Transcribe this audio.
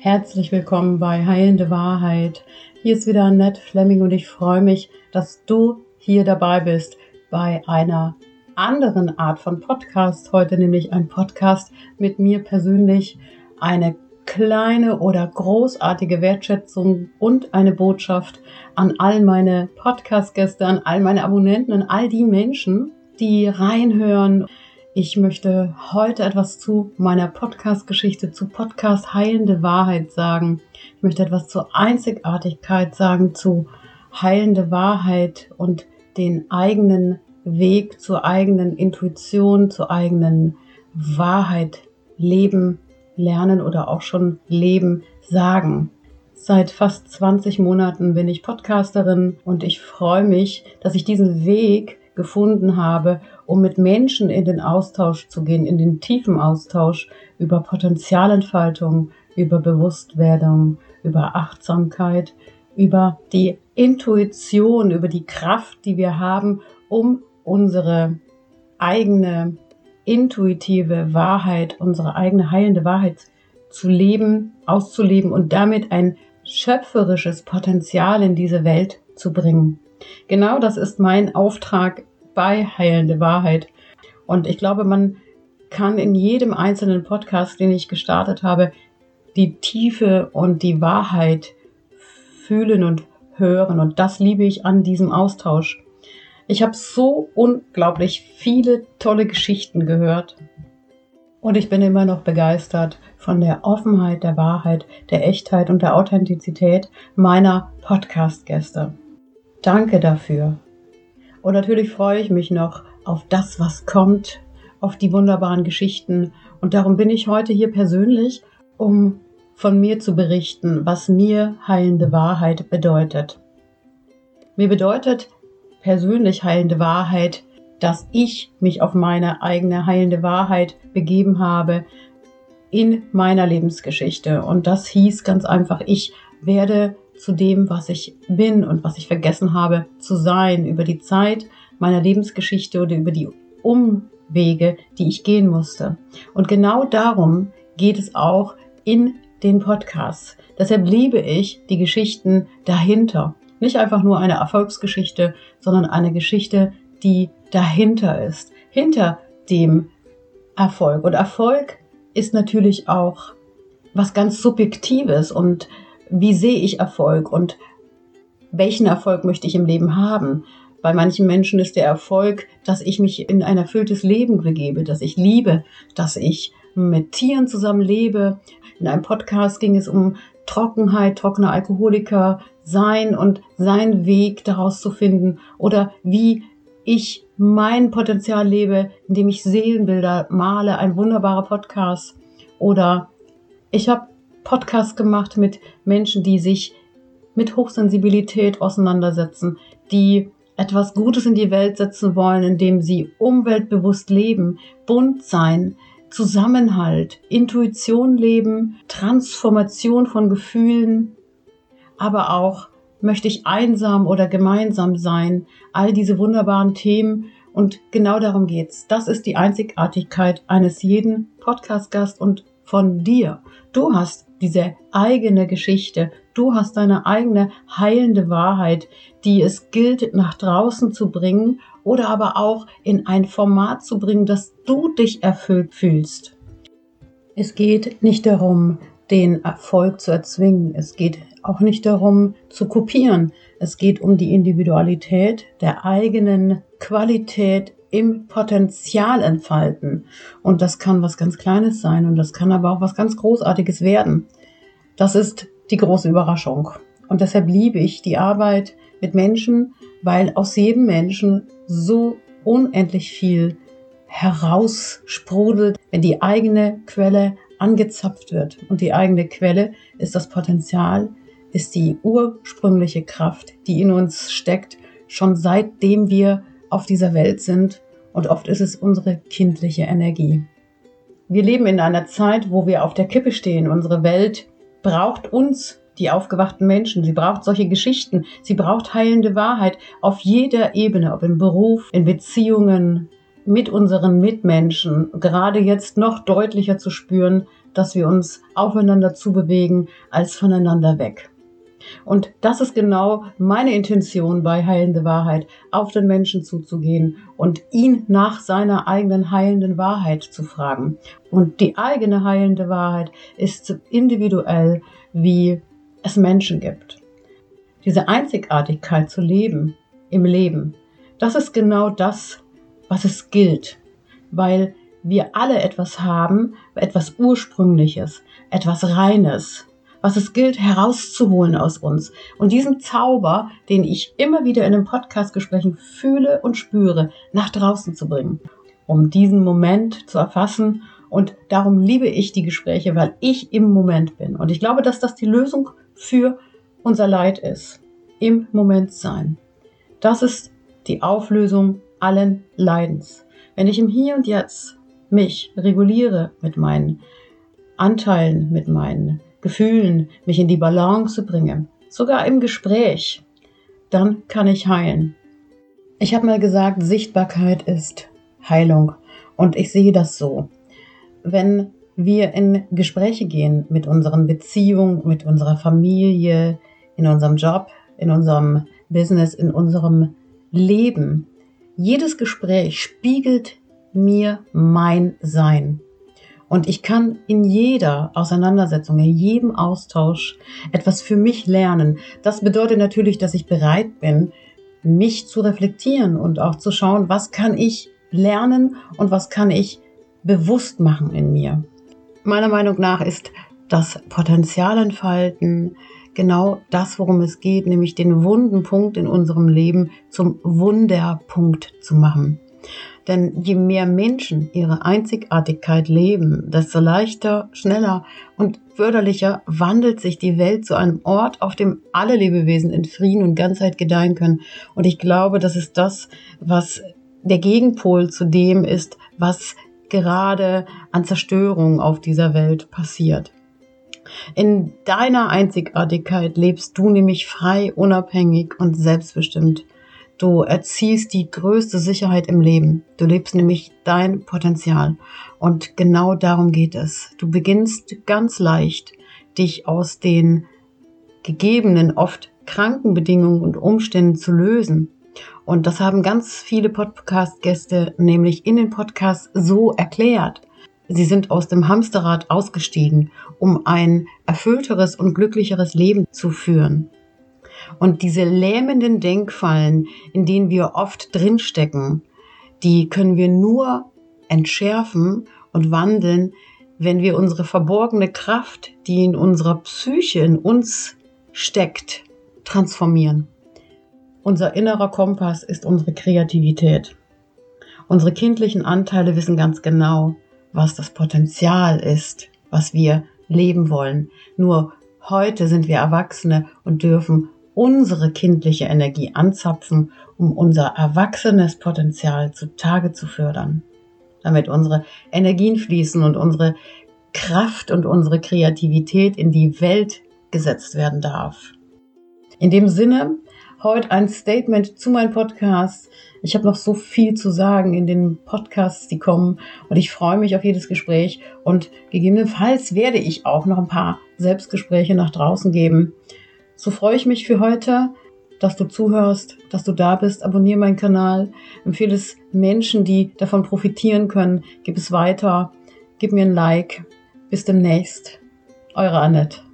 Herzlich willkommen bei Heilende Wahrheit. Hier ist wieder Annette Fleming und ich freue mich, dass du hier dabei bist bei einer anderen Art von Podcast. Heute nämlich ein Podcast mit mir persönlich. Eine kleine oder großartige Wertschätzung und eine Botschaft an all meine Podcast-Gäste, an all meine Abonnenten, an all die Menschen, die reinhören ich möchte heute etwas zu meiner Podcast-Geschichte, zu Podcast Heilende Wahrheit sagen. Ich möchte etwas zur Einzigartigkeit sagen, zu heilende Wahrheit und den eigenen Weg zur eigenen Intuition, zur eigenen Wahrheit leben, lernen oder auch schon leben, sagen. Seit fast 20 Monaten bin ich Podcasterin und ich freue mich, dass ich diesen Weg gefunden habe, um mit Menschen in den Austausch zu gehen, in den tiefen Austausch über Potenzialentfaltung, über Bewusstwerdung, über Achtsamkeit, über die Intuition, über die Kraft, die wir haben, um unsere eigene intuitive Wahrheit, unsere eigene heilende Wahrheit zu leben, auszuleben und damit ein schöpferisches Potenzial in diese Welt zu bringen. Genau das ist mein Auftrag bei Heilende Wahrheit. Und ich glaube, man kann in jedem einzelnen Podcast, den ich gestartet habe, die Tiefe und die Wahrheit fühlen und hören. Und das liebe ich an diesem Austausch. Ich habe so unglaublich viele tolle Geschichten gehört. Und ich bin immer noch begeistert von der Offenheit, der Wahrheit, der Echtheit und der Authentizität meiner Podcast-Gäste. Danke dafür. Und natürlich freue ich mich noch auf das, was kommt, auf die wunderbaren Geschichten. Und darum bin ich heute hier persönlich, um von mir zu berichten, was mir heilende Wahrheit bedeutet. Mir bedeutet persönlich heilende Wahrheit, dass ich mich auf meine eigene heilende Wahrheit begeben habe in meiner Lebensgeschichte. Und das hieß ganz einfach, ich werde zu dem, was ich bin und was ich vergessen habe zu sein über die Zeit meiner Lebensgeschichte oder über die Umwege, die ich gehen musste. Und genau darum geht es auch in den Podcasts. Deshalb liebe ich die Geschichten dahinter. Nicht einfach nur eine Erfolgsgeschichte, sondern eine Geschichte, die dahinter ist. Hinter dem Erfolg. Und Erfolg ist natürlich auch was ganz Subjektives und wie sehe ich Erfolg und welchen Erfolg möchte ich im Leben haben. Bei manchen Menschen ist der Erfolg, dass ich mich in ein erfülltes Leben begebe, dass ich liebe, dass ich mit Tieren zusammen lebe. In einem Podcast ging es um Trockenheit, trockener Alkoholiker sein und seinen Weg daraus zu finden oder wie ich mein Potenzial lebe, indem ich Seelenbilder male, ein wunderbarer Podcast oder ich habe Podcast gemacht mit Menschen, die sich mit Hochsensibilität auseinandersetzen, die etwas Gutes in die Welt setzen wollen, indem sie umweltbewusst leben, bunt sein, Zusammenhalt, Intuition leben, Transformation von Gefühlen, aber auch möchte ich einsam oder gemeinsam sein, all diese wunderbaren Themen und genau darum geht's. Das ist die Einzigartigkeit eines jeden Podcast-Gast und von dir. Du hast diese eigene Geschichte. Du hast deine eigene heilende Wahrheit, die es gilt nach draußen zu bringen oder aber auch in ein Format zu bringen, dass du dich erfüllt fühlst. Es geht nicht darum, den Erfolg zu erzwingen. Es geht auch nicht darum, zu kopieren. Es geht um die Individualität der eigenen Qualität im Potenzial entfalten. Und das kann was ganz Kleines sein und das kann aber auch was ganz Großartiges werden. Das ist die große Überraschung. Und deshalb liebe ich die Arbeit mit Menschen, weil aus jedem Menschen so unendlich viel heraussprudelt, wenn die eigene Quelle angezapft wird. Und die eigene Quelle ist das Potenzial, ist die ursprüngliche Kraft, die in uns steckt, schon seitdem wir auf dieser Welt sind und oft ist es unsere kindliche Energie. Wir leben in einer Zeit, wo wir auf der Kippe stehen. Unsere Welt braucht uns, die aufgewachten Menschen. Sie braucht solche Geschichten. Sie braucht heilende Wahrheit auf jeder Ebene, ob im Beruf, in Beziehungen, mit unseren Mitmenschen. Gerade jetzt noch deutlicher zu spüren, dass wir uns aufeinander zubewegen als voneinander weg. Und das ist genau meine Intention bei Heilende Wahrheit, auf den Menschen zuzugehen und ihn nach seiner eigenen heilenden Wahrheit zu fragen. Und die eigene heilende Wahrheit ist individuell, wie es Menschen gibt. Diese Einzigartigkeit zu leben im Leben, das ist genau das, was es gilt, weil wir alle etwas haben, etwas Ursprüngliches, etwas Reines, was es gilt herauszuholen aus uns. Und diesen Zauber, den ich immer wieder in den Podcastgesprächen fühle und spüre, nach draußen zu bringen, um diesen Moment zu erfassen. Und darum liebe ich die Gespräche, weil ich im Moment bin. Und ich glaube, dass das die Lösung für unser Leid ist. Im Moment sein. Das ist die Auflösung allen Leidens. Wenn ich im Hier und Jetzt mich reguliere mit meinen Anteilen, mit meinen Gefühlen, mich in die Balance bringe, sogar im Gespräch, dann kann ich heilen. Ich habe mal gesagt, Sichtbarkeit ist Heilung und ich sehe das so. Wenn wir in Gespräche gehen mit unseren Beziehungen, mit unserer Familie, in unserem Job, in unserem Business, in unserem Leben, jedes Gespräch spiegelt mir mein Sein. Und ich kann in jeder Auseinandersetzung, in jedem Austausch etwas für mich lernen. Das bedeutet natürlich, dass ich bereit bin, mich zu reflektieren und auch zu schauen, was kann ich lernen und was kann ich bewusst machen in mir. Meiner Meinung nach ist das Potenzial entfalten genau das, worum es geht, nämlich den wunden Punkt in unserem Leben zum Wunderpunkt zu machen. Denn je mehr Menschen ihre Einzigartigkeit leben, desto leichter, schneller und förderlicher wandelt sich die Welt zu einem Ort, auf dem alle Lebewesen in Frieden und Ganzheit gedeihen können. Und ich glaube, das ist das, was der Gegenpol zu dem ist, was gerade an Zerstörung auf dieser Welt passiert. In deiner Einzigartigkeit lebst du nämlich frei, unabhängig und selbstbestimmt. Du erziehst die größte Sicherheit im Leben. Du lebst nämlich dein Potenzial. Und genau darum geht es. Du beginnst ganz leicht, dich aus den gegebenen, oft kranken Bedingungen und Umständen zu lösen. Und das haben ganz viele Podcast-Gäste nämlich in den Podcasts so erklärt. Sie sind aus dem Hamsterrad ausgestiegen, um ein erfüllteres und glücklicheres Leben zu führen. Und diese lähmenden Denkfallen, in denen wir oft drinstecken, die können wir nur entschärfen und wandeln, wenn wir unsere verborgene Kraft, die in unserer Psyche in uns steckt, transformieren. Unser innerer Kompass ist unsere Kreativität. Unsere kindlichen Anteile wissen ganz genau, was das Potenzial ist, was wir leben wollen. Nur heute sind wir Erwachsene und dürfen unsere kindliche Energie anzapfen, um unser erwachsenes Potenzial zutage zu fördern, damit unsere Energien fließen und unsere Kraft und unsere Kreativität in die Welt gesetzt werden darf. In dem Sinne, heute ein Statement zu meinem Podcast. Ich habe noch so viel zu sagen in den Podcasts, die kommen und ich freue mich auf jedes Gespräch und gegebenenfalls werde ich auch noch ein paar Selbstgespräche nach draußen geben. So freue ich mich für heute, dass du zuhörst, dass du da bist. Abonniere meinen Kanal, empfehle es Menschen, die davon profitieren können. Gib es weiter, gib mir ein Like. Bis demnächst. Eure Annette.